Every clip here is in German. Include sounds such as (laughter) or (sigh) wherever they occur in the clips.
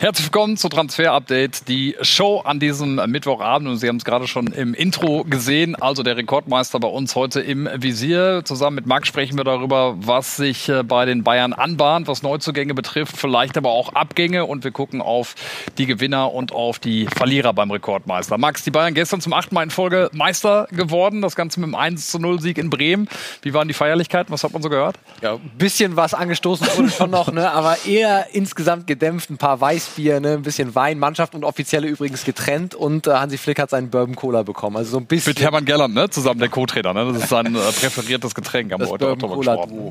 Herzlich willkommen zu Transfer Update, die Show an diesem Mittwochabend. Und Sie haben es gerade schon im Intro gesehen. Also der Rekordmeister bei uns heute im Visier. Zusammen mit Max sprechen wir darüber, was sich äh, bei den Bayern anbahnt, was Neuzugänge betrifft, vielleicht aber auch Abgänge. Und wir gucken auf die Gewinner und auf die Verlierer beim Rekordmeister. Max, die Bayern gestern zum achten Mal in Folge Meister geworden. Das Ganze mit einem 1 zu 0 Sieg in Bremen. Wie waren die Feierlichkeiten? Was hat man so gehört? Ja, ein bisschen was angestoßen wurde schon noch, ne? aber eher insgesamt gedämpft. Ein paar Weiß Weißbier, ne, ein bisschen Wein, Mannschaft und Offizielle übrigens getrennt und äh, Hansi Flick hat seinen Bourbon Cola bekommen. Also so ein bisschen. Mit Hermann Gerland, ne? Zusammen der Co-Trainer, ne? Das ist sein äh, präferiertes Getränk, haben wir heute auch drüber gesprochen.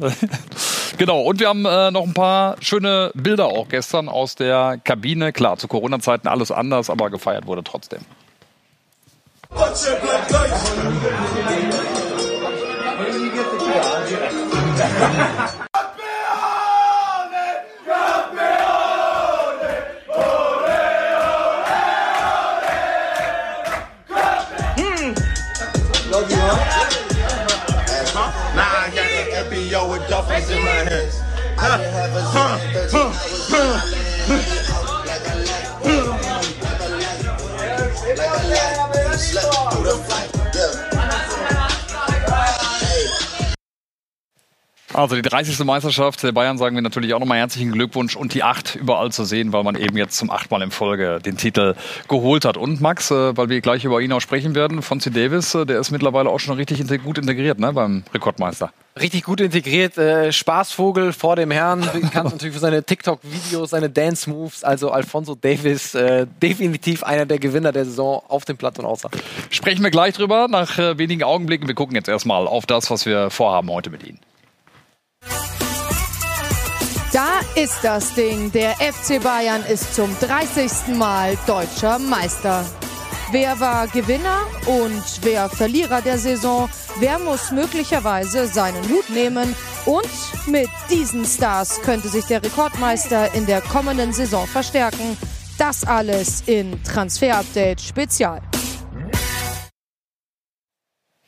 genau, und wir haben äh, noch ein paar schöne Bilder auch gestern aus der Kabine. Klar, zu Corona-Zeiten alles anders, aber gefeiert wurde trotzdem. I didn't have a zillion, 13 hours in. Like a light, like a light, like a light. The fight. Also die 30. Meisterschaft der Bayern sagen wir natürlich auch nochmal herzlichen Glückwunsch und die acht überall zu sehen, weil man eben jetzt zum achtmal in Folge den Titel geholt hat. Und Max, äh, weil wir gleich über ihn auch sprechen werden, Fonzie Davis, äh, der ist mittlerweile auch schon richtig gut integriert ne, beim Rekordmeister. Richtig gut integriert, äh, Spaßvogel vor dem Herrn, bekannt (laughs) natürlich für seine TikTok-Videos, seine Dance-Moves. Also Alfonso Davis, äh, definitiv einer der Gewinner der Saison auf dem Platz und außer. Sprechen wir gleich drüber nach äh, wenigen Augenblicken. Wir gucken jetzt erstmal auf das, was wir vorhaben heute mit Ihnen. Da ist das Ding. Der FC Bayern ist zum 30. Mal deutscher Meister. Wer war Gewinner und wer Verlierer der Saison? Wer muss möglicherweise seinen Hut nehmen? Und mit diesen Stars könnte sich der Rekordmeister in der kommenden Saison verstärken. Das alles in Transfer Update Spezial.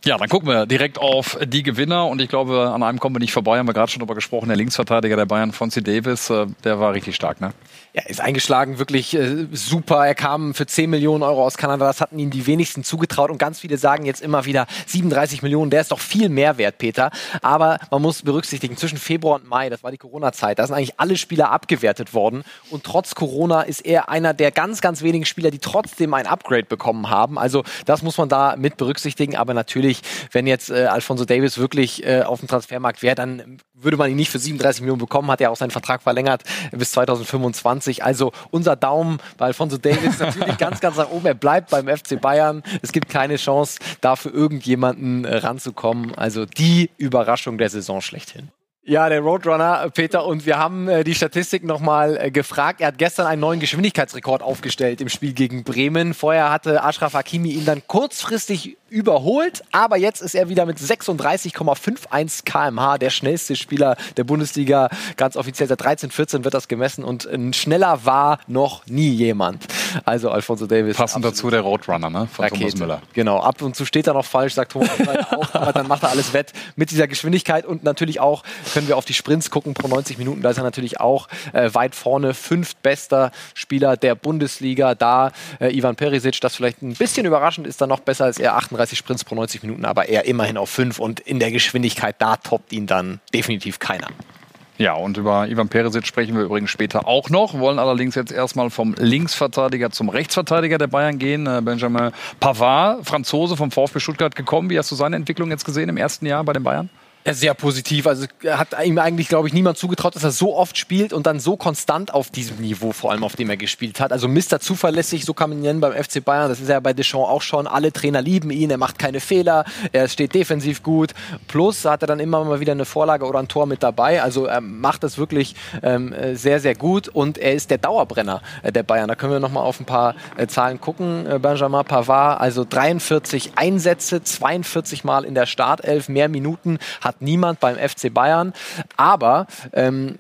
Ja, dann gucken wir direkt auf die Gewinner und ich glaube, an einem kommen wir nicht vorbei, haben wir gerade schon darüber gesprochen, der Linksverteidiger der Bayern, Fonzie Davis, äh, der war richtig stark, ne? Ja, ist eingeschlagen, wirklich äh, super. Er kam für 10 Millionen Euro aus Kanada, das hatten ihm die wenigsten zugetraut und ganz viele sagen jetzt immer wieder 37 Millionen, der ist doch viel mehr wert, Peter. Aber man muss berücksichtigen, zwischen Februar und Mai, das war die Corona-Zeit, da sind eigentlich alle Spieler abgewertet worden und trotz Corona ist er einer der ganz, ganz wenigen Spieler, die trotzdem ein Upgrade bekommen haben. Also das muss man da mit berücksichtigen, aber natürlich natürlich, wenn jetzt äh, Alfonso Davis wirklich äh, auf dem Transfermarkt wäre, dann würde man ihn nicht für 37 Millionen bekommen, hat er auch seinen Vertrag verlängert bis 2025. Also unser Daumen bei Alfonso Davis natürlich (laughs) ganz, ganz nach oben. Er bleibt beim FC Bayern. Es gibt keine Chance, da für irgendjemanden äh, ranzukommen. Also die Überraschung der Saison schlechthin. Ja, der Roadrunner, Peter, und wir haben äh, die Statistik nochmal äh, gefragt. Er hat gestern einen neuen Geschwindigkeitsrekord aufgestellt im Spiel gegen Bremen. Vorher hatte Ashraf Hakimi ihn dann kurzfristig überholt, aber jetzt ist er wieder mit 36,51 kmh der schnellste Spieler der Bundesliga. Ganz offiziell seit 13, 14 wird das gemessen und schneller war noch nie jemand. Also Alfonso Davis. Passend dazu der Roadrunner, ne? Von Rakete. Thomas Müller. Genau, ab und zu steht er noch falsch, sagt Thomas Müller auch, aber dann macht er alles wett mit dieser Geschwindigkeit und natürlich auch können wir auf die Sprints gucken pro 90 Minuten. Da ist er natürlich auch äh, weit vorne, fünftbester Spieler der Bundesliga. Da äh, Ivan Perisic, das vielleicht ein bisschen überraschend ist, dann noch besser als er 38 35 Sprints pro 90 Minuten, aber er immerhin auf 5 und in der Geschwindigkeit, da toppt ihn dann definitiv keiner. Ja, und über Ivan Perisic sprechen wir übrigens später auch noch, wollen allerdings jetzt erstmal vom Linksverteidiger zum Rechtsverteidiger der Bayern gehen. Äh, Benjamin Pavard, Franzose vom VfB Stuttgart gekommen. Wie hast du seine Entwicklung jetzt gesehen im ersten Jahr bei den Bayern? Sehr positiv. Also hat ihm eigentlich, glaube ich, niemand zugetraut, dass er so oft spielt und dann so konstant auf diesem Niveau, vor allem auf dem er gespielt hat. Also Mr. Zuverlässig, so kann man ihn nennen beim FC Bayern. Das ist ja bei Deschamps auch schon. Alle Trainer lieben ihn, er macht keine Fehler, er steht defensiv gut. Plus hat er dann immer mal wieder eine Vorlage oder ein Tor mit dabei. Also er macht das wirklich ähm, sehr, sehr gut und er ist der Dauerbrenner äh, der Bayern. Da können wir nochmal auf ein paar äh, Zahlen gucken. Äh, Benjamin Pavard, also 43 Einsätze, 42 Mal in der Startelf, mehr Minuten, hat niemand beim FC Bayern. Aber ähm,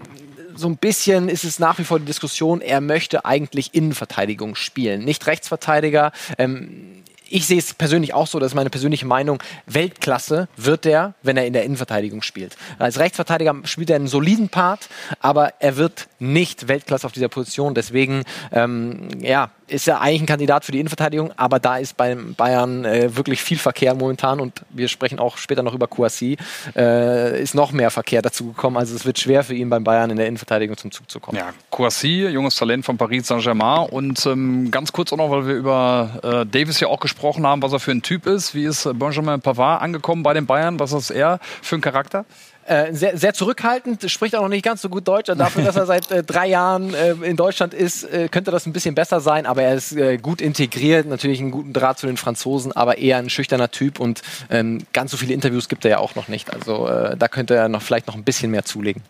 so ein bisschen ist es nach wie vor die Diskussion, er möchte eigentlich Innenverteidigung spielen, nicht Rechtsverteidiger. Ähm, ich sehe es persönlich auch so, das ist meine persönliche Meinung, Weltklasse wird er, wenn er in der Innenverteidigung spielt. Als Rechtsverteidiger spielt er einen soliden Part, aber er wird nicht Weltklasse auf dieser Position. Deswegen, ähm, ja, ist er eigentlich ein Kandidat für die Innenverteidigung, aber da ist beim Bayern äh, wirklich viel Verkehr momentan und wir sprechen auch später noch über Kouassi, äh, ist noch mehr Verkehr dazu gekommen. Also es wird schwer für ihn beim Bayern in der Innenverteidigung zum Zug zu kommen. Ja, Kouassi, junges Talent von Paris Saint-Germain und ähm, ganz kurz auch noch, weil wir über äh, Davis ja auch gesprochen haben, was er für ein Typ ist. Wie ist Benjamin Pavard angekommen bei den Bayern? Was ist er für ein Charakter? Äh, sehr, sehr zurückhaltend, spricht auch noch nicht ganz so gut Deutsch. Dafür, dass er seit äh, drei Jahren äh, in Deutschland ist, äh, könnte das ein bisschen besser sein. Aber er ist äh, gut integriert, natürlich einen guten Draht zu den Franzosen, aber eher ein schüchterner Typ. Und ähm, ganz so viele Interviews gibt er ja auch noch nicht. Also äh, da könnte er noch vielleicht noch ein bisschen mehr zulegen.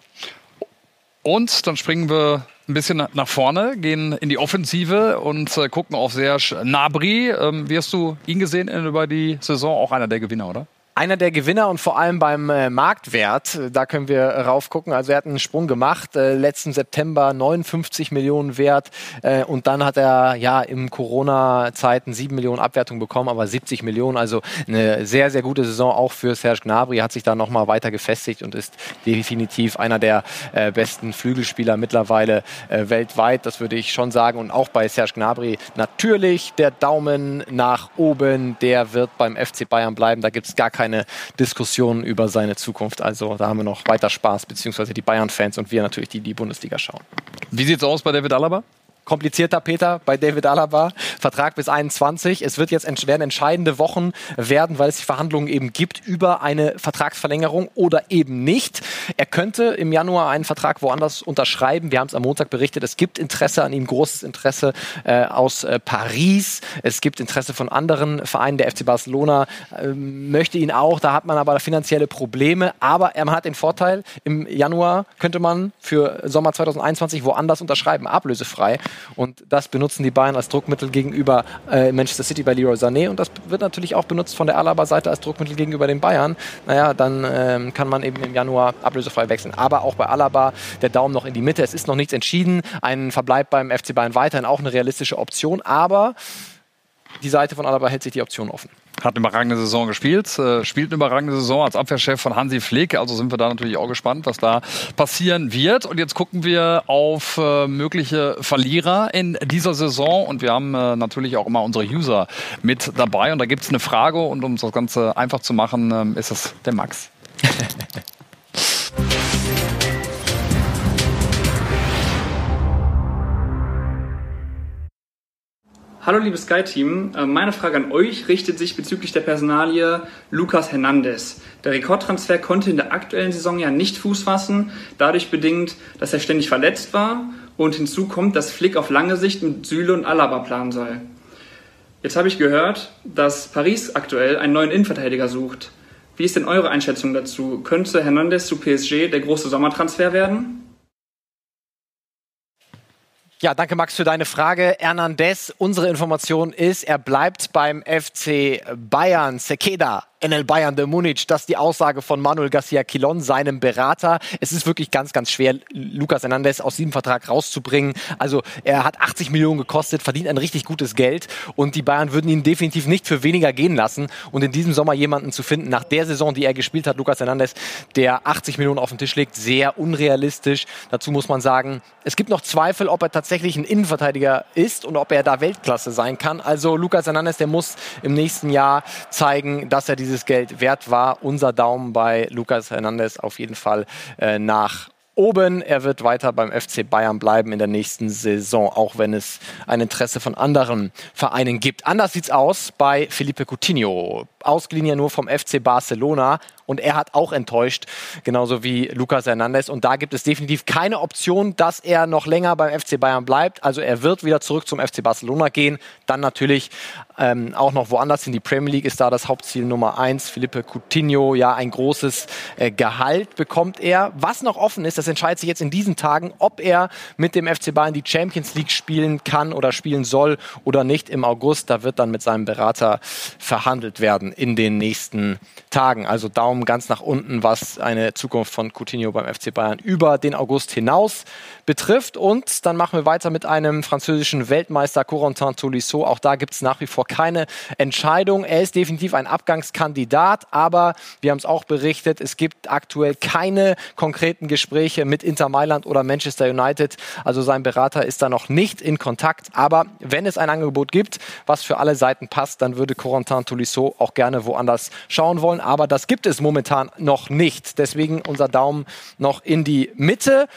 Und dann springen wir ein bisschen nach vorne, gehen in die Offensive und äh, gucken auf Serge Nabri. Ähm, wie hast du ihn gesehen über die Saison? Auch einer der Gewinner, oder? Einer der Gewinner und vor allem beim äh, Marktwert, da können wir rauf gucken. Also er hat einen Sprung gemacht, äh, letzten September 59 Millionen wert äh, und dann hat er ja im Corona-Zeiten 7 Millionen Abwertung bekommen, aber 70 Millionen, also eine sehr, sehr gute Saison auch für Serge Gnabry, hat sich da nochmal weiter gefestigt und ist definitiv einer der äh, besten Flügelspieler mittlerweile weltweit, das würde ich schon sagen. Und auch bei Serge Gnabry natürlich der Daumen nach oben, der wird beim FC Bayern bleiben, da gibt es gar keine keine Diskussion über seine Zukunft. Also da haben wir noch weiter Spaß, beziehungsweise die Bayern-Fans und wir natürlich, die die Bundesliga schauen. Wie sieht es aus bei David Alaba? Komplizierter, Peter, bei David Alaba. Vertrag bis 21. Es wird jetzt werden entscheidende Wochen werden, weil es die Verhandlungen eben gibt über eine Vertragsverlängerung oder eben nicht. Er könnte im Januar einen Vertrag woanders unterschreiben. Wir haben es am Montag berichtet. Es gibt Interesse an ihm, großes Interesse äh, aus äh, Paris. Es gibt Interesse von anderen Vereinen. Der FC Barcelona äh, möchte ihn auch. Da hat man aber finanzielle Probleme. Aber er hat den Vorteil, im Januar könnte man für Sommer 2021 woanders unterschreiben, ablösefrei. Und das benutzen die Bayern als Druckmittel gegenüber äh, Manchester City bei Leroy Sané. Und das wird natürlich auch benutzt von der Alaba-Seite als Druckmittel gegenüber den Bayern. Naja, dann ähm, kann man eben im Januar ablösefrei wechseln. Aber auch bei Alaba der Daumen noch in die Mitte. Es ist noch nichts entschieden. Ein Verbleib beim FC Bayern weiterhin auch eine realistische Option. Aber die Seite von Alaba hält sich die Option offen. Hat eine überragende Saison gespielt, äh, spielt eine überragende Saison als Abwehrchef von Hansi Flick. Also sind wir da natürlich auch gespannt, was da passieren wird. Und jetzt gucken wir auf äh, mögliche Verlierer in dieser Saison. Und wir haben äh, natürlich auch immer unsere User mit dabei. Und da gibt es eine Frage. Und um das Ganze einfach zu machen, ähm, ist es der Max. (laughs) Hallo liebes Sky-Team, äh, meine Frage an euch richtet sich bezüglich der Personalie Lucas Hernandez. Der Rekordtransfer konnte in der aktuellen Saison ja nicht Fuß fassen, dadurch bedingt, dass er ständig verletzt war und hinzu kommt, dass Flick auf lange Sicht mit Süle und Alaba planen soll. Jetzt habe ich gehört, dass Paris aktuell einen neuen Innenverteidiger sucht. Wie ist denn eure Einschätzung dazu? Könnte Hernandez zu PSG der große Sommertransfer werden? Ja, danke Max für deine Frage. Hernandez, unsere Information ist, er bleibt beim FC Bayern. Sekeda NL Bayern de Munich. Das ist die Aussage von Manuel Garcia Quilon, seinem Berater. Es ist wirklich ganz, ganz schwer, Lucas Hernandez aus diesem Vertrag rauszubringen. Also er hat 80 Millionen gekostet, verdient ein richtig gutes Geld und die Bayern würden ihn definitiv nicht für weniger gehen lassen. Und in diesem Sommer jemanden zu finden, nach der Saison, die er gespielt hat, Lucas Hernandez, der 80 Millionen auf den Tisch legt, sehr unrealistisch. Dazu muss man sagen, es gibt noch Zweifel, ob er tatsächlich ein Innenverteidiger ist und ob er da Weltklasse sein kann. Also Lucas Hernandez, der muss im nächsten Jahr zeigen, dass er diese dieses Geld wert war. Unser Daumen bei Lucas Hernandez auf jeden Fall äh, nach oben. Er wird weiter beim FC Bayern bleiben in der nächsten Saison, auch wenn es ein Interesse von anderen Vereinen gibt. Anders sieht's aus bei Felipe Coutinho. Ausgeliehen ja nur vom FC Barcelona und er hat auch enttäuscht, genauso wie Lucas Hernandez. Und da gibt es definitiv keine Option, dass er noch länger beim FC Bayern bleibt. Also er wird wieder zurück zum FC Barcelona gehen. Dann natürlich ähm, auch noch woanders in die Premier League ist da das Hauptziel Nummer eins. Felipe Coutinho, ja, ein großes äh, Gehalt bekommt er. Was noch offen ist, das entscheidet sich jetzt in diesen Tagen, ob er mit dem FC Bayern die Champions League spielen kann oder spielen soll oder nicht im August. Da wird dann mit seinem Berater verhandelt werden. Werden in den nächsten Tagen. Also Daumen ganz nach unten, was eine Zukunft von Coutinho beim FC Bayern über den August hinaus betrifft. Und dann machen wir weiter mit einem französischen Weltmeister Corentin Tolisso. Auch da gibt es nach wie vor keine Entscheidung. Er ist definitiv ein Abgangskandidat, aber wir haben es auch berichtet, es gibt aktuell keine konkreten Gespräche mit Inter Mailand oder Manchester United. Also sein Berater ist da noch nicht in Kontakt. Aber wenn es ein Angebot gibt, was für alle Seiten passt, dann würde Corentin Tolisso auch gerne woanders schauen wollen. Aber das gibt es momentan noch nicht. Deswegen unser Daumen noch in die Mitte.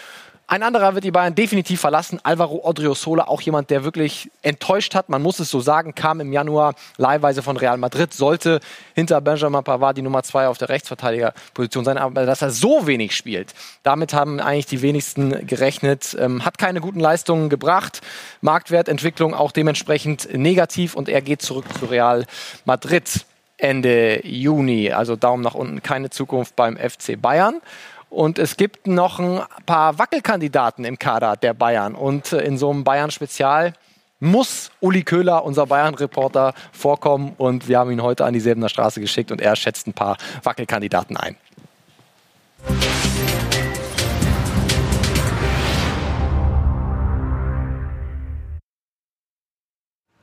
Ein anderer wird die Bayern definitiv verlassen. Alvaro Odriozola, auch jemand, der wirklich enttäuscht hat. Man muss es so sagen, kam im Januar leihweise von Real Madrid, sollte hinter Benjamin Pavard die Nummer zwei auf der Rechtsverteidigerposition sein. Aber dass er so wenig spielt, damit haben eigentlich die wenigsten gerechnet. Ähm, hat keine guten Leistungen gebracht. Marktwertentwicklung auch dementsprechend negativ und er geht zurück zu Real Madrid. Ende Juni. Also Daumen nach unten, keine Zukunft beim FC Bayern. Und es gibt noch ein paar Wackelkandidaten im Kader der Bayern. Und äh, in so einem Bayern-Spezial muss Uli Köhler, unser Bayern-Reporter, vorkommen. Und wir haben ihn heute an die Säbener Straße geschickt und er schätzt ein paar Wackelkandidaten ein.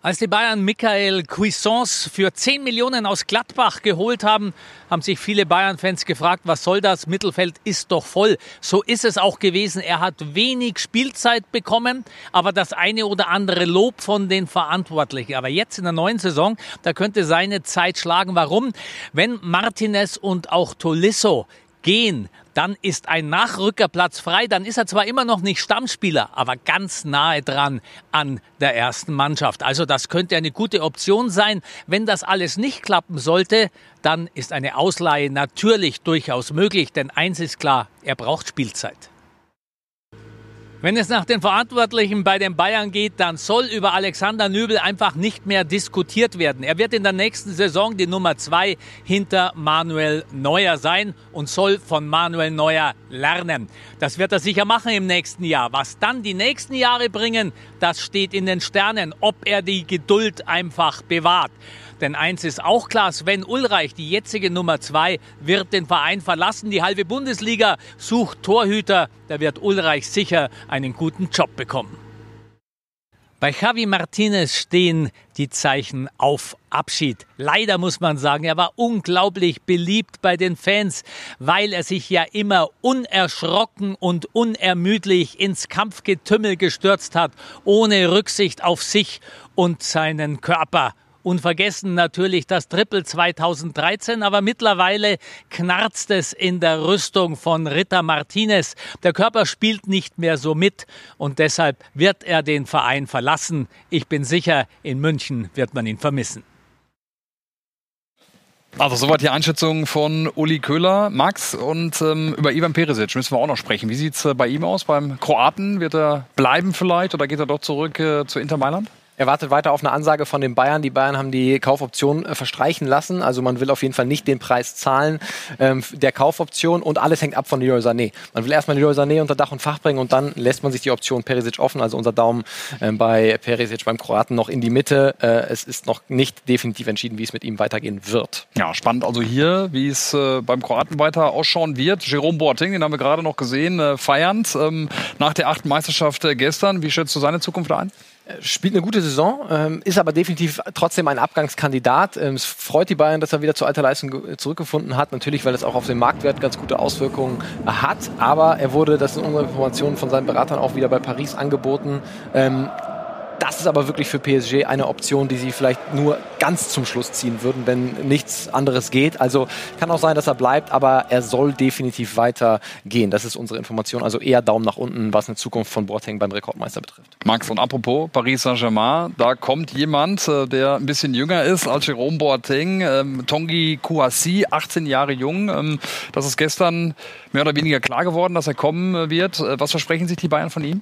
Als die Bayern Michael Cuisance für 10 Millionen aus Gladbach geholt haben, haben sich viele Bayern-Fans gefragt, was soll das? Mittelfeld ist doch voll. So ist es auch gewesen. Er hat wenig Spielzeit bekommen, aber das eine oder andere Lob von den Verantwortlichen. Aber jetzt in der neuen Saison, da könnte seine Zeit schlagen. Warum? Wenn Martinez und auch Tolisso gehen, dann ist ein Nachrückerplatz frei. Dann ist er zwar immer noch nicht Stammspieler, aber ganz nahe dran an der ersten Mannschaft. Also das könnte eine gute Option sein. Wenn das alles nicht klappen sollte, dann ist eine Ausleihe natürlich durchaus möglich. Denn eins ist klar, er braucht Spielzeit. Wenn es nach den Verantwortlichen bei den Bayern geht, dann soll über Alexander Nübel einfach nicht mehr diskutiert werden. Er wird in der nächsten Saison die Nummer zwei hinter Manuel Neuer sein und soll von Manuel Neuer lernen. Das wird er sicher machen im nächsten Jahr. Was dann die nächsten Jahre bringen, das steht in den Sternen, ob er die Geduld einfach bewahrt. Denn eins ist auch klar, Sven Ulreich, die jetzige Nummer zwei, wird den Verein verlassen. Die halbe Bundesliga sucht Torhüter. Da wird Ulreich sicher einen guten Job bekommen. Bei Javi Martinez stehen die Zeichen auf Abschied. Leider muss man sagen, er war unglaublich beliebt bei den Fans, weil er sich ja immer unerschrocken und unermüdlich ins Kampfgetümmel gestürzt hat, ohne Rücksicht auf sich und seinen Körper. Unvergessen natürlich das Triple 2013, aber mittlerweile knarzt es in der Rüstung von Ritter Martinez. Der Körper spielt nicht mehr so mit und deshalb wird er den Verein verlassen. Ich bin sicher, in München wird man ihn vermissen. Also soweit die Einschätzung von Uli Köhler, Max und ähm, über Ivan Perisic müssen wir auch noch sprechen. Wie sieht es äh, bei ihm aus beim Kroaten? Wird er bleiben vielleicht oder geht er doch zurück äh, zu Inter Mailand? Er wartet weiter auf eine Ansage von den Bayern. Die Bayern haben die Kaufoption äh, verstreichen lassen. Also man will auf jeden Fall nicht den Preis zahlen ähm, der Kaufoption und alles hängt ab von Leroy Sané. Man will erstmal Leroy Sané unter Dach und Fach bringen und dann lässt man sich die Option Perisic offen. Also unser Daumen ähm, bei Perisic beim Kroaten noch in die Mitte. Äh, es ist noch nicht definitiv entschieden, wie es mit ihm weitergehen wird. Ja, spannend also hier, wie es äh, beim Kroaten weiter ausschauen wird. Jerome Boateng, den haben wir gerade noch gesehen, äh, feiernd ähm, nach der achten Meisterschaft äh, gestern. Wie schätzt du seine Zukunft ein? Spielt eine gute Saison, ähm, ist aber definitiv trotzdem ein Abgangskandidat. Ähm, es freut die Bayern, dass er wieder zur alter Leistung zurückgefunden hat. Natürlich, weil es auch auf den Marktwert ganz gute Auswirkungen hat. Aber er wurde, das sind unsere Informationen von seinen Beratern auch wieder bei Paris angeboten. Das ist aber wirklich für PSG eine Option, die sie vielleicht nur ganz zum Schluss ziehen würden, wenn nichts anderes geht. Also kann auch sein, dass er bleibt, aber er soll definitiv weitergehen. Das ist unsere Information. Also eher Daumen nach unten, was eine Zukunft von Boateng beim Rekordmeister betrifft. Max, und apropos Paris Saint-Germain, da kommt jemand, äh, der ein bisschen jünger ist als Jerome Boateng, ähm, Tongi Kouassi, 18 Jahre jung. Ähm, das ist gestern mehr oder weniger klar geworden, dass er kommen wird. Äh, was versprechen sich die Bayern von ihm?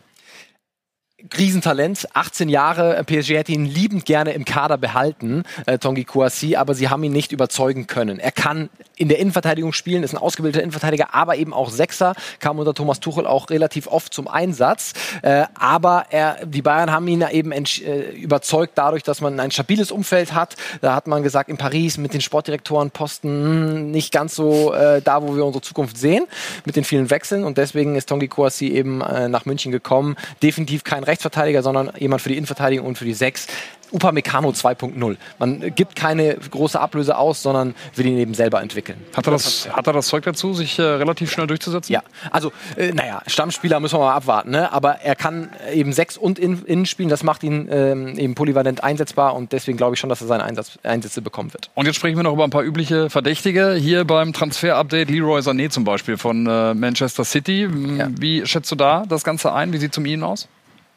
Riesentalent, 18 Jahre. PSG hätte ihn liebend gerne im Kader behalten, äh, Tongi Kouassi, aber sie haben ihn nicht überzeugen können. Er kann in der Innenverteidigung spielen, ist ein ausgebildeter Innenverteidiger, aber eben auch Sechser, kam unter Thomas Tuchel auch relativ oft zum Einsatz. Äh, aber er, die Bayern haben ihn eben äh, überzeugt dadurch, dass man ein stabiles Umfeld hat. Da hat man gesagt, in Paris mit den Sportdirektorenposten hm, nicht ganz so äh, da, wo wir unsere Zukunft sehen, mit den vielen Wechseln. Und deswegen ist Tongi Kouassi eben äh, nach München gekommen. Definitiv kein Rechtsverteidiger, sondern jemand für die Innenverteidigung und für die Sechs. Upamecano 2.0. Man gibt keine große Ablöse aus, sondern will ihn eben selber entwickeln. Hat er das, hat er das Zeug dazu, sich äh, relativ schnell durchzusetzen? Ja, also äh, naja, Stammspieler müssen wir mal abwarten, ne? aber er kann eben sechs und in, innen spielen, das macht ihn ähm, eben polyvalent einsetzbar und deswegen glaube ich schon, dass er seine Einsatz, Einsätze bekommen wird. Und jetzt sprechen wir noch über ein paar übliche Verdächtige. Hier beim Transfer-Update Leroy Sané zum Beispiel von äh, Manchester City. Ja. Wie schätzt du da das Ganze ein? Wie sieht es um ihn aus?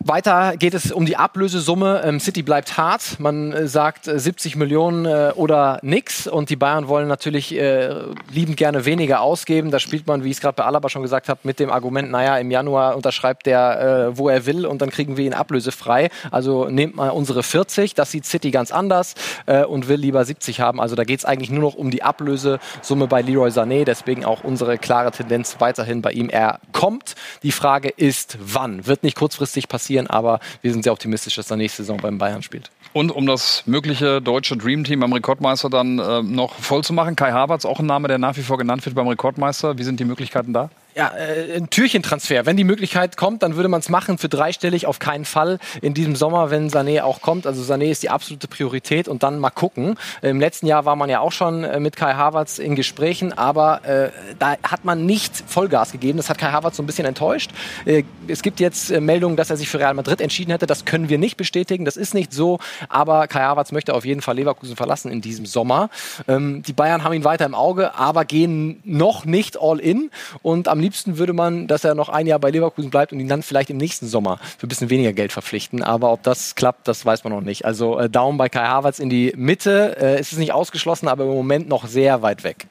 Weiter geht es um die Ablösesumme. Ähm, City bleibt hart. Man äh, sagt äh, 70 Millionen äh, oder nix. Und die Bayern wollen natürlich äh, liebend gerne weniger ausgeben. Da spielt man, wie ich es gerade bei Alaba schon gesagt habe, mit dem Argument, naja, im Januar unterschreibt der, äh, wo er will und dann kriegen wir ihn ablösefrei. Also nehmt mal unsere 40. Das sieht City ganz anders äh, und will lieber 70 haben. Also da geht es eigentlich nur noch um die Ablösesumme bei Leroy Sané. Deswegen auch unsere klare Tendenz weiterhin bei ihm. Er kommt. Die Frage ist, wann? Wird nicht kurzfristig passieren passieren, aber wir sind sehr optimistisch, dass er nächste Saison beim Bayern spielt. Und um das mögliche deutsche Dreamteam beim Rekordmeister dann äh, noch voll zu machen, Kai Havertz, auch ein Name, der nach wie vor genannt wird beim Rekordmeister. Wie sind die Möglichkeiten da? Ja, äh, ein Türchentransfer. Wenn die Möglichkeit kommt, dann würde man es machen. Für dreistellig auf keinen Fall in diesem Sommer, wenn Sané auch kommt. Also Sané ist die absolute Priorität und dann mal gucken. Im letzten Jahr war man ja auch schon äh, mit Kai Havertz in Gesprächen, aber äh, da hat man nicht Vollgas gegeben. Das hat Kai Havertz so ein bisschen enttäuscht. Äh, es gibt jetzt äh, Meldungen, dass er sich für Real Madrid entschieden hätte. Das können wir nicht bestätigen. Das ist nicht so. Aber Kai Havertz möchte auf jeden Fall Leverkusen verlassen in diesem Sommer. Ähm, die Bayern haben ihn weiter im Auge, aber gehen noch nicht all in und am liebsten würde man, dass er noch ein Jahr bei Leverkusen bleibt und ihn dann vielleicht im nächsten Sommer für ein bisschen weniger Geld verpflichten. Aber ob das klappt, das weiß man noch nicht. Also äh, Daumen bei Kai Havertz in die Mitte. Äh, ist es nicht ausgeschlossen, aber im Moment noch sehr weit weg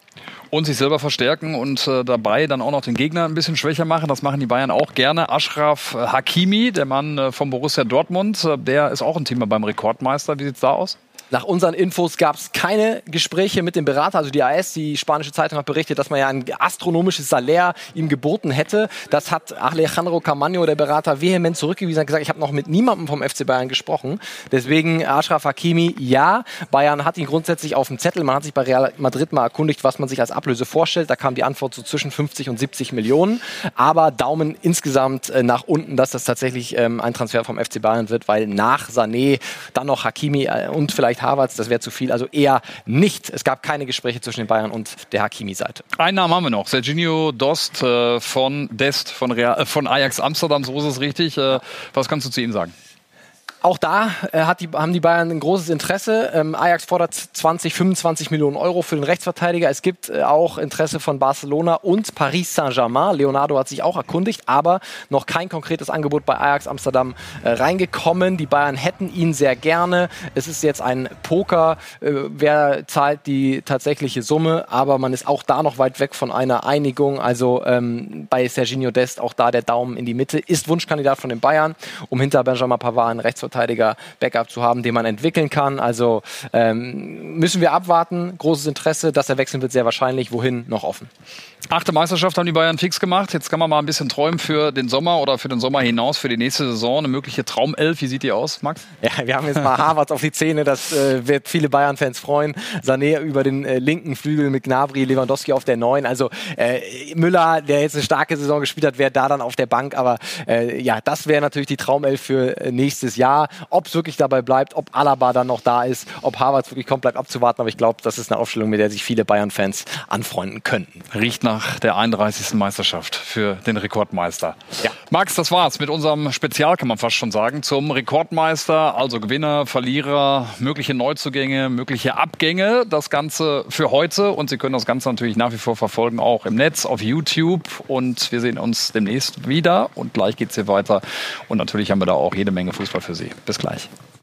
und sich selber verstärken und äh, dabei dann auch noch den Gegner ein bisschen schwächer machen. Das machen die Bayern auch gerne. Ashraf Hakimi, der Mann äh, vom Borussia Dortmund, äh, der ist auch ein Thema beim Rekordmeister. Wie sieht es da aus? Nach unseren Infos gab es keine Gespräche mit dem Berater. Also die AS, die spanische Zeitung, hat berichtet, dass man ja ein astronomisches Salär ihm geboten hätte. Das hat Alejandro Camaño, der Berater, vehement zurückgewiesen. und gesagt, ich habe noch mit niemandem vom FC Bayern gesprochen. Deswegen Ashraf Hakimi, ja. Bayern hat ihn grundsätzlich auf dem Zettel. Man hat sich bei Real Madrid mal erkundigt, was man sich als Ablöse vorstellt. Da kam die Antwort so zwischen 50 und 70 Millionen. Aber Daumen insgesamt äh, nach unten, dass das tatsächlich ähm, ein Transfer vom FC Bayern wird, weil nach Sané dann noch Hakimi äh, und vielleicht vielleicht Harvards, das wäre zu viel. Also eher nicht. Es gab keine Gespräche zwischen den Bayern und der Hakimi-Seite. Einen Namen haben wir noch. Serginho Dost äh, von Dest, von, Real, äh, von Ajax Amsterdam, so ist es richtig. Äh, was kannst du zu ihm sagen? Auch da äh, die, haben die Bayern ein großes Interesse. Ähm, Ajax fordert 20, 25 Millionen Euro für den Rechtsverteidiger. Es gibt äh, auch Interesse von Barcelona und Paris Saint-Germain. Leonardo hat sich auch erkundigt, aber noch kein konkretes Angebot bei Ajax Amsterdam äh, reingekommen. Die Bayern hätten ihn sehr gerne. Es ist jetzt ein Poker. Äh, wer zahlt die tatsächliche Summe? Aber man ist auch da noch weit weg von einer Einigung. Also ähm, bei Serginho Dest auch da der Daumen in die Mitte. Ist Wunschkandidat von den Bayern, um hinter Benjamin Pavard einen Rechtsverteidiger Rechtsverteidiger Backup zu haben, den man entwickeln kann. Also ähm, müssen wir abwarten. Großes Interesse, dass er wechseln wird, sehr wahrscheinlich. Wohin noch offen. Achte Meisterschaft haben die Bayern fix gemacht. Jetzt kann man mal ein bisschen träumen für den Sommer oder für den Sommer hinaus, für die nächste Saison. Eine mögliche Traumelf. Wie sieht die aus, Max? Ja, wir haben jetzt mal (laughs) Harvard auf die Zähne. Das äh, wird viele Bayern-Fans freuen. Sané über den äh, linken Flügel mit Gnabry, Lewandowski auf der neuen. Also äh, Müller, der jetzt eine starke Saison gespielt hat, wäre da dann auf der Bank. Aber äh, ja, das wäre natürlich die Traumelf für äh, nächstes Jahr. Ob es wirklich dabei bleibt, ob Alaba dann noch da ist, ob Harvard wirklich kommt, bleibt abzuwarten. Aber ich glaube, das ist eine Aufstellung, mit der sich viele Bayern-Fans anfreunden könnten. Riecht nach der 31. Meisterschaft für den Rekordmeister. Ja. Max, das war's mit unserem Spezial, kann man fast schon sagen, zum Rekordmeister. Also Gewinner, Verlierer, mögliche Neuzugänge, mögliche Abgänge. Das Ganze für heute. Und Sie können das Ganze natürlich nach wie vor verfolgen, auch im Netz, auf YouTube. Und wir sehen uns demnächst wieder. Und gleich geht's hier weiter. Und natürlich haben wir da auch jede Menge Fußball für Sie. Bis gleich.